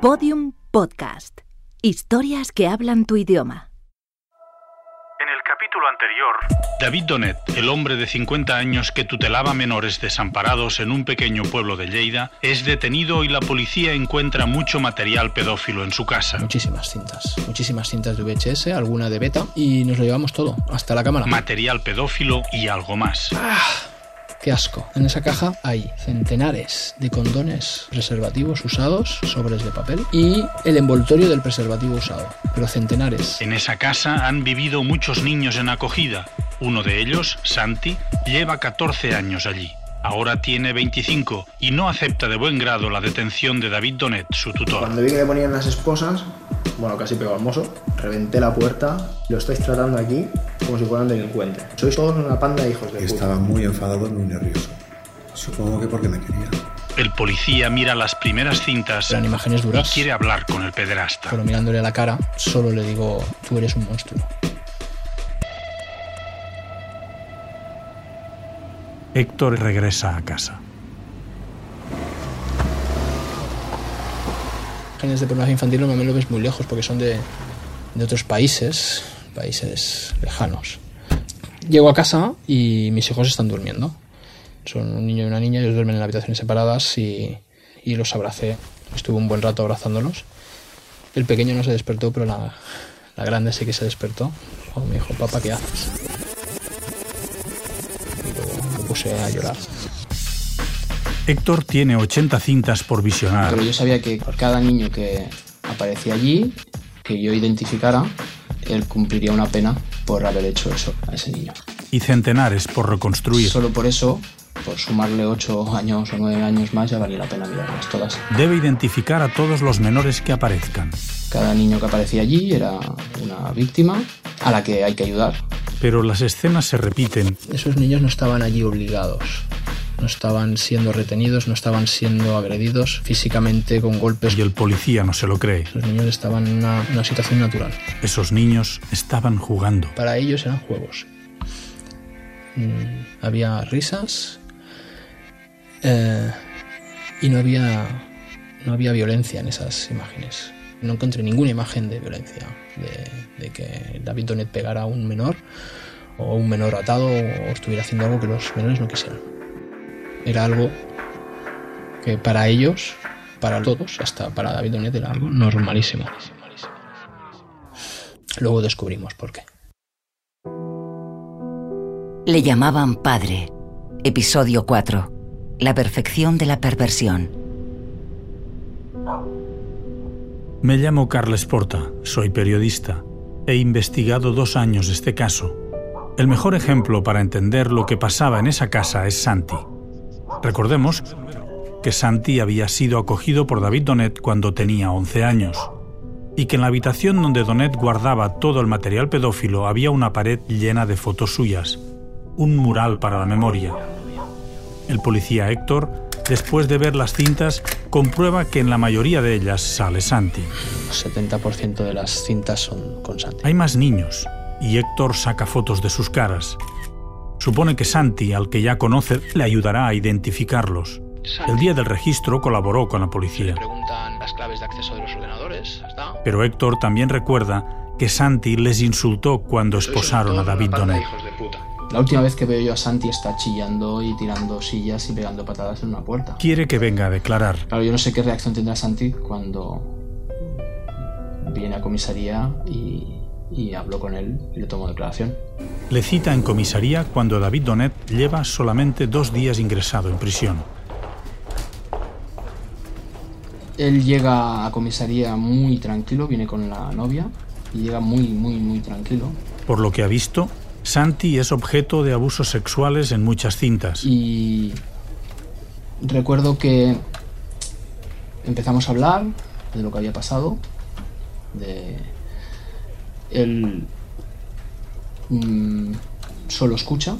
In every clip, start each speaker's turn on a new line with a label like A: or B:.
A: Podium Podcast. Historias que hablan tu idioma.
B: En el capítulo anterior, David Donet, el hombre de 50 años que tutelaba menores desamparados en un pequeño pueblo de Lleida, es detenido y la policía encuentra mucho material pedófilo en su casa.
C: Muchísimas cintas, muchísimas cintas de VHS, alguna de beta, y nos lo llevamos todo, hasta la cámara.
B: Material pedófilo y algo más.
C: ¡Ah! ¡Qué asco! En esa caja hay centenares de condones preservativos usados, sobres de papel, y el envoltorio del preservativo usado, pero centenares.
B: En esa casa han vivido muchos niños en acogida. Uno de ellos, Santi, lleva 14 años allí. Ahora tiene 25 y no acepta de buen grado la detención de David Donet, su tutor.
D: Cuando vi que le ponían las esposas, bueno, casi pegó al mozo, reventé la puerta, lo estáis tratando aquí como si fueran delincuentes. Sois todos una panda de hijos de puta.
E: Estaba muy enfadado y muy nervioso. Supongo que porque me quería.
B: El policía mira las primeras cintas
C: Eran imágenes
B: y
C: duras,
B: quiere hablar con el pederasta.
C: pero mirándole a la cara, solo le digo, tú eres un monstruo.
B: Héctor regresa a casa.
C: Imágenes de pornografía infantil normalmente lo ves muy lejos porque son de, de otros países, países lejanos. Llego a casa y mis hijos están durmiendo. Son un niño y una niña, ellos duermen en habitaciones separadas y, y los abracé. Estuve un buen rato abrazándolos. El pequeño no se despertó, pero la, la grande sí que se despertó. Oh, me dijo, papá, ¿qué haces? Y luego me puse a llorar.
B: Héctor tiene 80 cintas por visionar.
C: Pero yo sabía que cada niño que aparecía allí, que yo identificara, él cumpliría una pena por haber hecho eso a ese niño.
B: y centenares por reconstruir.
C: Solo por eso, por sumarle 8 años o 9 años más, ya valía la pena mirarlas todas.
B: Debe identificar a todos los menores que aparezcan.
C: Cada niño que aparecía allí era una víctima a la que hay que ayudar.
B: Pero las escenas se repiten
C: Esos niños no estaban allí obligados. No estaban siendo retenidos, no estaban siendo agredidos físicamente con golpes.
B: y el policía no se lo cree.
C: Los niños estaban en una, una situación natural.
B: Esos niños estaban jugando.
C: Para ellos eran juegos. Mm, había risas eh, y no había, no había violencia en esas imágenes. No encontré ninguna imagen de violencia, de, de que David Donet pegara a un menor o un menor atado o estuviera haciendo algo que los menores no quisieran. Era algo que para ellos, para todos, hasta para David Donet era algo normalísimo. Luego descubrimos por qué.
F: Le llamaban padre. Episodio 4. La perfección de la perversión.
B: Me llamo Carles Porta, soy periodista. He investigado dos años este caso. El mejor ejemplo para entender lo que pasaba en esa casa es Santi. Recordemos que Santi había sido acogido por David Donet cuando tenía 11 años y que en la habitación donde Donet guardaba todo el material pedófilo había una pared llena de fotos suyas, un mural para la memoria. El policía Héctor, después de ver las cintas, comprueba que en la mayoría de ellas sale Santi.
C: El 70% de las cintas son con Santi.
B: Hay más niños y Héctor saca fotos de sus caras. Supone que Santi, al que ya conoce, le ayudará a identificarlos. El día del registro colaboró con la policía.
C: preguntan las claves de acceso de los ordenadores. ¿Está?
B: Pero Héctor también recuerda que Santi les insultó cuando esposaron a David Donet.
C: La última vez que veo yo a Santi está chillando y tirando sillas y pegando patadas en una puerta.
B: Quiere que venga a declarar.
C: Claro, yo no sé qué reacción tendrá Santi cuando viene a comisaría y, y hablo con él y le tomo declaración.
B: Le cita en comisaría cuando David Donet lleva solamente dos días ingresado en prisión.
C: Él llega a comisaría muy tranquilo, viene con la novia y llega muy, muy, muy tranquilo.
B: Por lo que ha visto, Santi es objeto de abusos sexuales en muchas cintas.
C: Y recuerdo que empezamos a hablar de lo que había pasado, de él mm, solo escucha.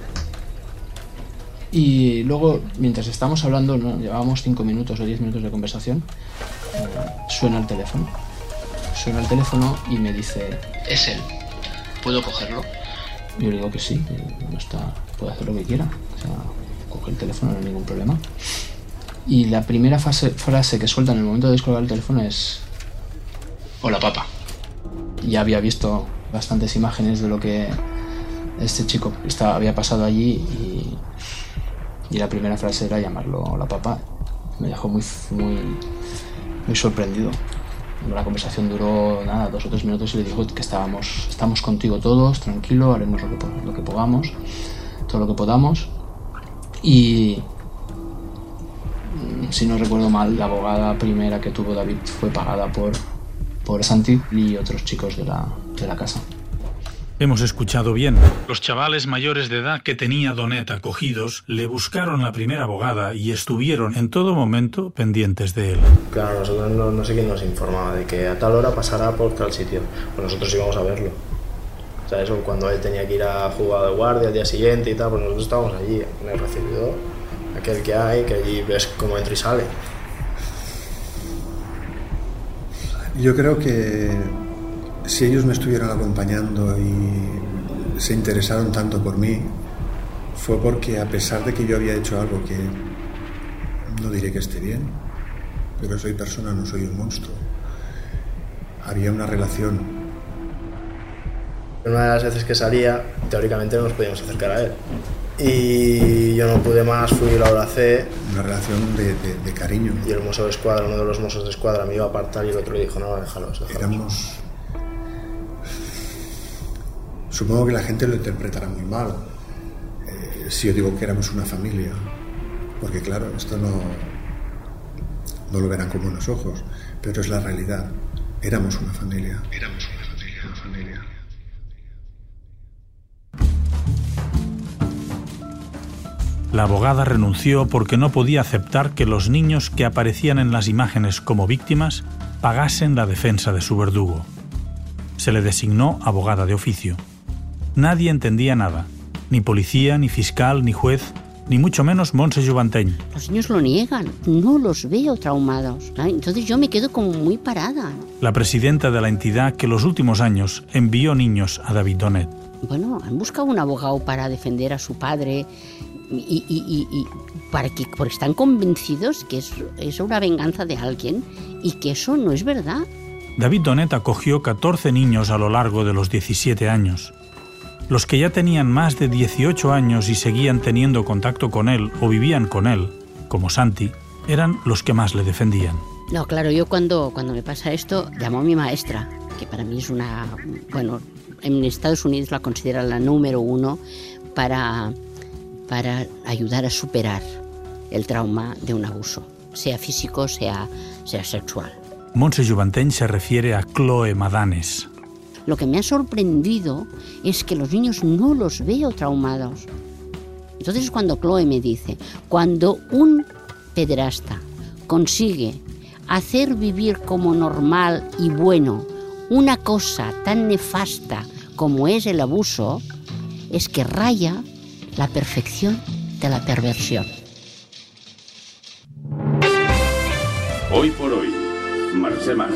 C: Y luego, mientras estamos hablando, ¿no? llevábamos 5 minutos o 10 minutos de conversación, eh, suena el teléfono. Suena el teléfono y me dice, es él, ¿puedo cogerlo? Yo le digo que sí, que no está, puede hacer lo que quiera. O sea, coge el teléfono, no hay ningún problema. Y la primera fase- frase que suelta en el momento de descolgar el teléfono es,
G: o la papa. Ya había visto bastantes imágenes de lo que este chico estaba, había pasado allí y, la primera frase era llamarlo la papa. Me dejó muy, muy, muy sorprendido. La conversación duró nada, dos o tres minutos y le dijo que estábamos, estamos contigo todos, tranquilo, haremos lo que, lo que podamos, todo lo que podamos. Y mm, si no recuerdo mal, la abogada primera que tuvo David fue pagada por, por Santi y otros chicos de la, de la casa.
B: Hemos escuchado bien. Los chavales mayores de edad que tenía Donet acogidos le buscaron la primera abogada y estuvieron en todo momento pendientes de él.
D: Claro, nosotros no, no sé quién nos informaba de que a tal hora pasará por tal sitio. Pues nosotros íbamos a verlo. O sea, eso cuando él tenía que ir a jugar de guardia al día siguiente y tal, pues nosotros estábamos allí, en el recibidor, aquel que hay, que allí ves cómo entra y sale.
E: Yo creo que si ellos me estuvieron acompañando y se interesaron tanto por mí, fue porque a pesar de que yo había hecho algo que no diré que esté bien, pero soy persona, no soy un monstruo, había una relación.
D: Una de las veces que salía, teóricamente no nos podíamos acercar a él. Y yo no pude más, fui y lo abracé.
E: Una relación de, de, de cariño.
D: Y el mozo de escuadra, uno de los mozos de escuadra, me iba a apartar y el otro le dijo, no, déjalos, déjalos.
E: Éramos Supongo que la gente lo interpretará muy mal eh, si yo digo que éramos una familia, porque claro, esto no, no lo verán con buenos ojos, pero es la realidad. Éramos una familia. Éramos una familia, una
B: La abogada renunció porque no podía aceptar que los niños que aparecían en las imágenes como víctimas pagasen la defensa de su verdugo. Se le designó abogada de oficio. Nadie entendía nada, ni policía, ni fiscal, ni juez, ni mucho menos Monse Juvanteny.
H: Los niños lo niegan, no los veo traumados. Entonces yo me quedo como muy parada.
B: La presidenta de la entidad que los últimos años envió niños a David Donet.
H: Bueno, han buscado un abogado para defender a su padre y, y, y, y para que, porque están convencidos que es, es una venganza de alguien y que eso no es verdad.
B: David Donet acogió 14 niños a lo largo de los 17 años. Los que ya tenían más de 18 años y seguían teniendo contacto con él o vivían con él, como Santi, eran los que más le defendían.
H: No, claro, yo cuando, cuando me pasa esto, llamo a mi maestra, que para mí es una... Bueno, en Estados Unidos la consideran la número uno para, para ayudar a superar el trauma de un abuso, sea físico, sea, sea sexual.
B: Montse Juvanteny se refiere a Chloe Madanes,
H: lo que me ha sorprendido es que los niños no los veo traumados. Entonces cuando Chloe me dice, cuando un pederasta consigue hacer vivir como normal y bueno una cosa tan nefasta como es el abuso, es que raya la perfección de la perversión.
I: Hoy por hoy, Marcela.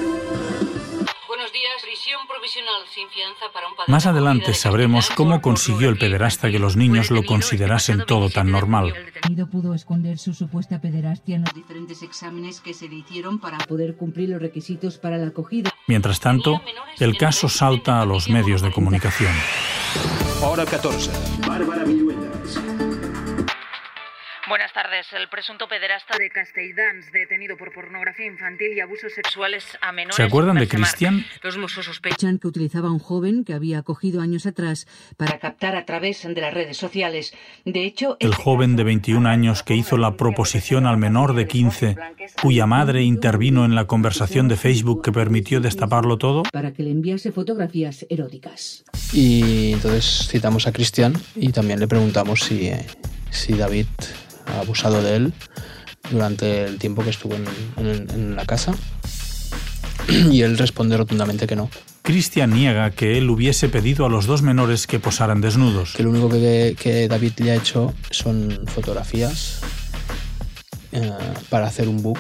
B: Más adelante sabremos cómo consiguió el pederasta que los niños lo considerasen todo tan normal.
J: El pudo esconder su supuesta pederastia en los diferentes exámenes que se le hicieron para poder cumplir los requisitos para la acogida.
B: Mientras tanto, el caso salta a los medios de comunicación.
K: Hora 14.
I: Bárbara Podcast.
J: Buenas tardes. El presunto pederasta de Castelldans, detenido por pornografía infantil y abusos sexuales a menores.
B: ¿Se acuerdan de Cristian?
J: Los mozos sospechan que utilizaba a un joven que había acogido años atrás para captar a través de las redes sociales. De hecho,
B: el joven de 21 años que hizo la proposición al menor de 15, cuya madre intervino en la conversación de Facebook que permitió destaparlo todo.
J: Para que le enviase fotografías eróticas.
G: Y entonces citamos a Cristian y también le preguntamos si, si David ha abusado de él durante el tiempo que estuvo en, en, en la casa y él responde rotundamente que no.
B: Cristian niega que él hubiese pedido a los dos menores que posaran desnudos.
G: Que lo único que, que David le ha hecho son fotografías eh, para hacer un book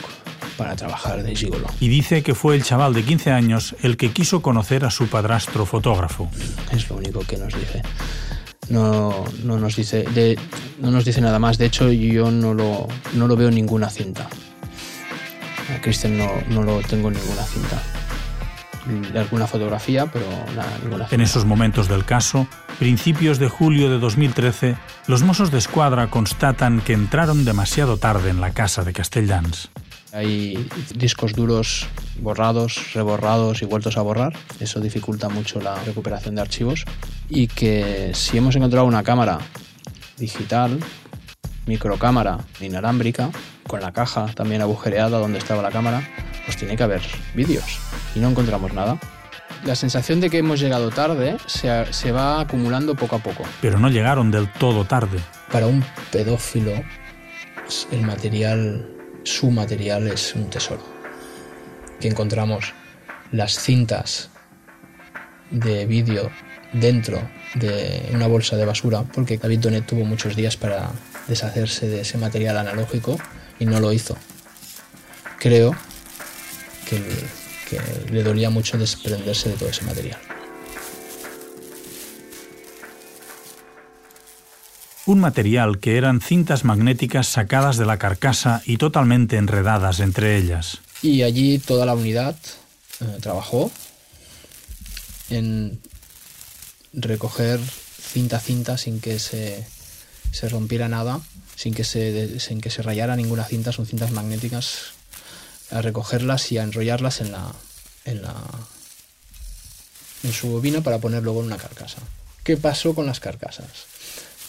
G: para trabajar de gigolo.
B: Y dice que fue el chaval de 15 años el que quiso conocer a su padrastro fotógrafo.
G: Es lo único que nos dice no, no, nos dice de, no nos dice nada más. De hecho, yo no lo, no lo veo en ninguna cinta. A Christian no, no lo tengo en ninguna cinta.
C: alguna fotografía, pero nada, ninguna.
B: En esos momentos del caso, principios de julio de 2013, los Mossos de Escuadra constatan que entraron demasiado tarde en la casa de Castellans.
C: Hay discos duros borrados, reborrados y vueltos a borrar. Eso dificulta mucho la recuperación de archivos. Y que si hemos encontrado una cámara digital, microcámara inalámbrica, con la caja también agujereada donde estaba la cámara, pues tiene que haber vídeos. Y no encontramos nada. La sensación de que hemos llegado tarde se, se va acumulando poco a poco.
B: Pero no llegaron del todo tarde.
C: Para un pedófilo, el material su material es un tesoro. Que encontramos las cintas de vídeo dentro de una bolsa de basura, porque David Donet tuvo muchos días para deshacerse de ese material analógico y no lo hizo. Creo que, que le dolía mucho desprenderse de todo ese material.
B: Un material que eran cintas magnéticas sacadas de la carcasa y totalmente enredadas entre ellas.
C: Y allí toda la unidad eh, trabajó en recoger cinta a cinta sin que se, se rompiera nada, sin que se, sin que se rayara ninguna cinta, son cintas magnéticas, a recogerlas y a enrollarlas en la, en la en su bobina para poner luego en una carcasa. ¿Qué pasó con las carcasas?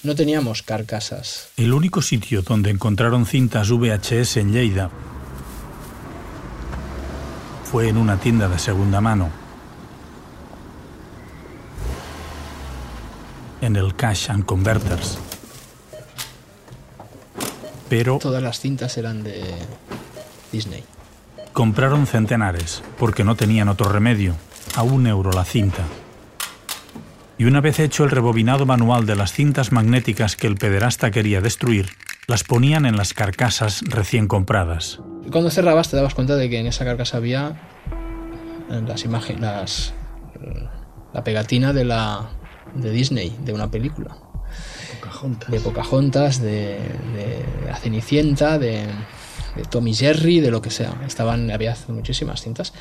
C: No teníamos carcasas.
B: El único sitio donde encontraron cintas VHS en Lleida fue en una tienda de segunda mano. En el Cash and Converters. Pero
C: Todas las cintas eran de Disney.
B: compraron centenares porque no tenían otro remedio. A un euro la cinta. Y una vez hecho el rebobinado manual de las cintas magnéticas que el pederasta quería destruir, las ponían en las carcasas recién compradas.
C: Cuando cerrabas te dabas cuenta de que en esa carcasa había eh, las imágenes, las, la pegatina de la de Disney, de una película. De Pocahontas, de, de La Cenicienta, de, de Tommy Jerry, de lo que sea. Estaban, había muchísimas cintas.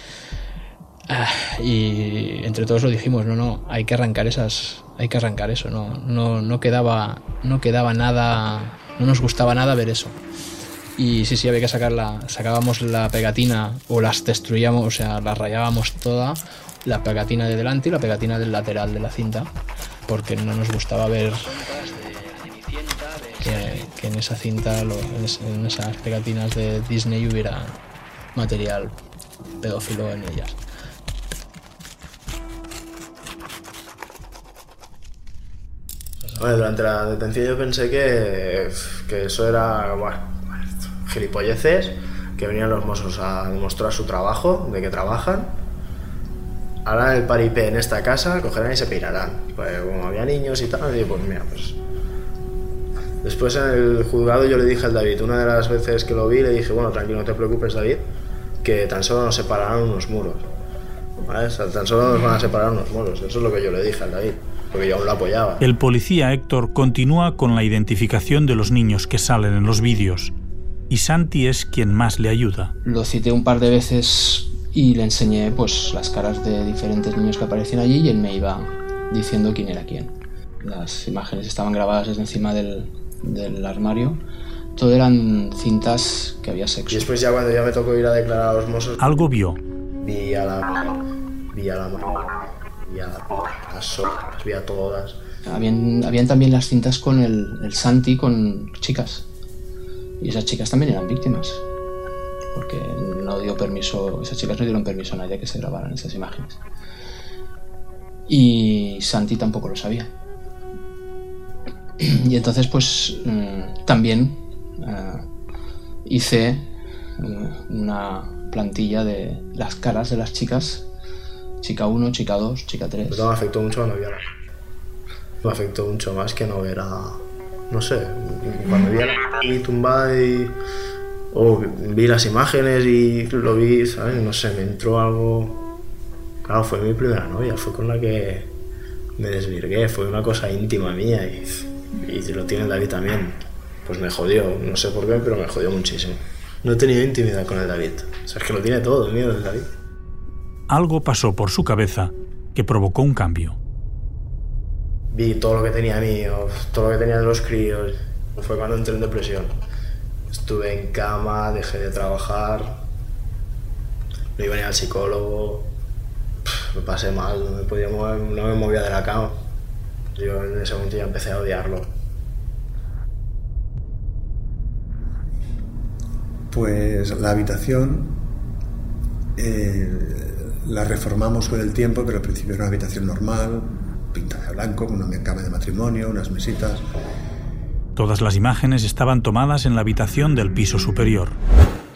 C: Ah, y entre todos lo dijimos, no, no, hay que arrancar esas, hay que arrancar eso, no, no, no quedaba, no quedaba nada, no nos gustaba nada ver eso. Y sí, sí, había que sacarla, sacábamos la pegatina o las destruíamos, o sea, las rayábamos toda, la pegatina de delante y la pegatina del lateral de la cinta, porque no nos gustaba ver que, en esa cinta, lo- en esas pegatinas de Disney hubiera material pedófilo en ellas.
D: Bueno, durante la detención yo pensé que, que eso era bueno, gilipolleces, que venían los mozos a demostrar su trabajo, de que trabajan. Harán el paripé en esta casa, cogerán y se pirarán. Pues como había niños y tal, digo, pues mira, pues... Después en el juzgado yo le dije al David, una de las veces que lo vi, le dije, bueno, tranquilo, no te preocupes David, que tan solo nos separarán unos muros. ¿Vale? O sea, tan solo nos van a separar unos muros. Eso es lo que yo le dije al David, porque yo aún lo apoyaba.
B: El policía Héctor continúa con la identificación de los niños que salen en los vídeos. Y Santi es quien más le ayuda.
C: Lo cité un par de veces y le enseñé pues las caras de diferentes niños que aparecían allí y él me iba diciendo quién era quién. Las imágenes estaban grabadas desde encima del, del armario. Todo eran cintas que había sexo.
D: Y después ya cuando ya me tocó ir a declarar a los mozos,
B: Algo vio.
D: vi a la... Vi a la... Vi a las vi a todas.
C: Habían, habían también las cintas con el, el Santi con chicas. Y esas chicas también eran víctimas. Porque no dio permiso, esas chicas no dieron permiso a nadie que se grabaran esas imágenes. Y Santi tampoco lo sabía. Y entonces, pues mm, también eh, hice eh, una plantilla de las caras de las chicas. Chica 1, chica 2, chica 3.
D: Pero me afectó mucho cuando vi a la... Me afectó mucho más que no ver a... No sé, cuando vi a la y tumbada y... O vi las imágenes y lo vi, ¿sabes? No sé, me entró algo... Claro, fue mi primera novia, fue con la que me desvirgué, fue una cosa íntima mía y, y lo tiene el David también. Pues me jodió, no sé por qué, pero me jodió muchísimo. No he tenido intimidad con el David. O sea, es que lo tiene todo el miedo del David.
B: Algo pasó por su cabeza que provocó un cambio.
D: Vi todo lo que tenía mío, todo lo que tenía de los críos. Fue cuando entré en depresión. Estuve en cama, dejé de trabajar, no iba ni al psicólogo, me pasé mal, no me, podía mover, no me movía de la cama. Yo en ese momento ya empecé a odiarlo.
E: Pues la habitación eh, la reformamos con el tiempo, pero al principio era una habitación normal, pintada de blanco, con una cama de matrimonio, unas mesitas.
B: Todas las imágenes estaban tomadas en la habitación del piso superior.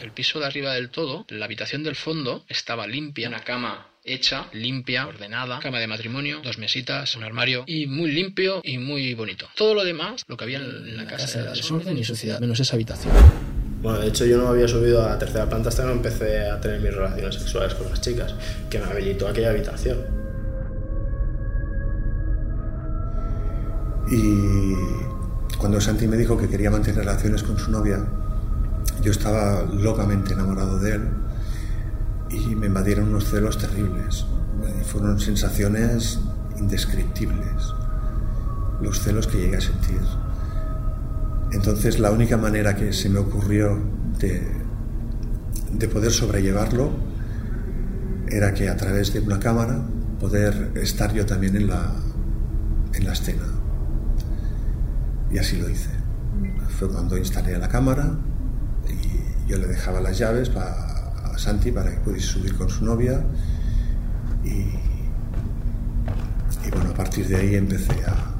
C: El piso de arriba del todo, la habitación del fondo, estaba limpia, una cama hecha, limpia, ordenada, cama de matrimonio, dos mesitas, un armario y muy limpio y muy bonito. Todo lo demás, lo que había en la casa era desorden y suciedad, menos esa habitación.
D: Bueno, de hecho yo no había subido a la tercera planta hasta que no empecé a tener mis relaciones sexuales con las chicas, que me habilitó aquella habitación.
E: Y cuando Santi me dijo que quería mantener relaciones con su novia, yo estaba locamente enamorado de él y me invadieron unos celos terribles. Fueron sensaciones indescriptibles, los celos que llegué a sentir. Entonces la única manera que se me ocurrió de, de poder sobrellevarlo era que a través de una cámara poder estar yo también en la, en la escena. Y así lo hice. Fue cuando instalé la cámara y yo le dejaba las llaves a Santi para que pudiese subir con su novia y, y bueno, a partir de ahí empecé a,
B: a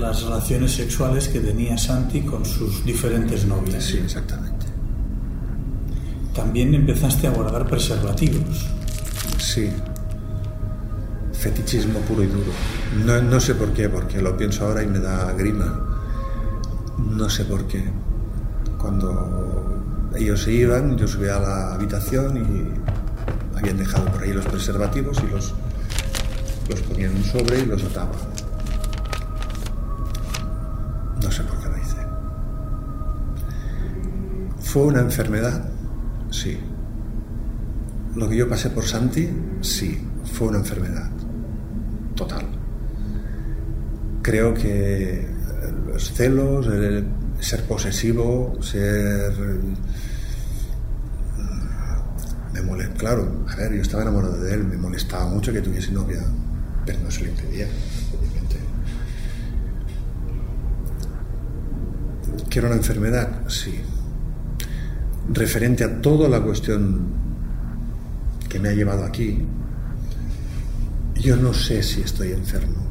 B: las relaciones sexuales que tenía Santi con sus diferentes novias.
E: Sí, exactamente.
B: También empezaste a guardar preservativos.
E: Sí. Fetichismo puro y duro. No, no sé por qué, porque lo pienso ahora y me da grima. No sé por qué. Cuando ellos se iban, yo subía a la habitación y habían dejado por ahí los preservativos y los, los ponían en un sobre y los ataba. ¿Fue una enfermedad? Sí. ¿Lo que yo pasé por Santi? Sí, fue una enfermedad. Total. Creo que los celos, el ser posesivo, ser... Me molesta, claro, a ver, yo estaba enamorado de él, me molestaba mucho que tuviese novia, pero no se lo impedía, obviamente. ¿Que una enfermedad? Sí. Referente a toda la cuestión que me ha llevado aquí, yo no sé si estoy enfermo.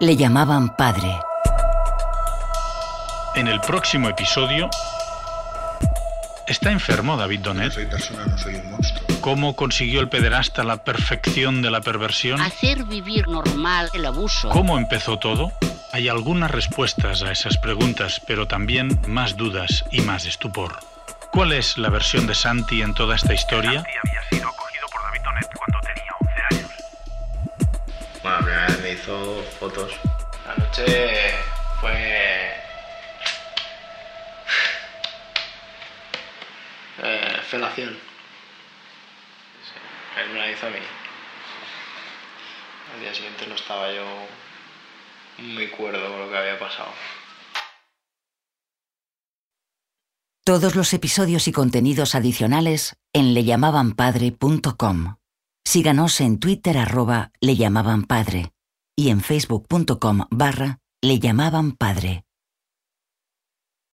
F: Le llamaban padre.
B: En el próximo episodio... ¿Está enfermo David Donet?
E: No soy persona, no soy un monstruo.
B: ¿Cómo consiguió el pederasta la perfección de la perversión?
H: Hacer vivir normal el abuso.
B: ¿Cómo empezó todo? Hay algunas respuestas a esas preguntas, pero también más dudas y más estupor. ¿Cuál es la versión de Santi en toda esta historia?
I: Santi había sido acogido por David Donet cuando tenía 11 años.
D: Bueno, la primera vez me hizo fotos. La noche fue. Felación. Sí, él me la hizo a mí. Al día siguiente no estaba yo muy cuerdo con lo que había pasado.
F: Todos los episodios y contenidos adicionales en leyamabanpadre.com. Síganos en Twitter arroba leyamabanpadre y en facebook.com barra leyamabanpadre.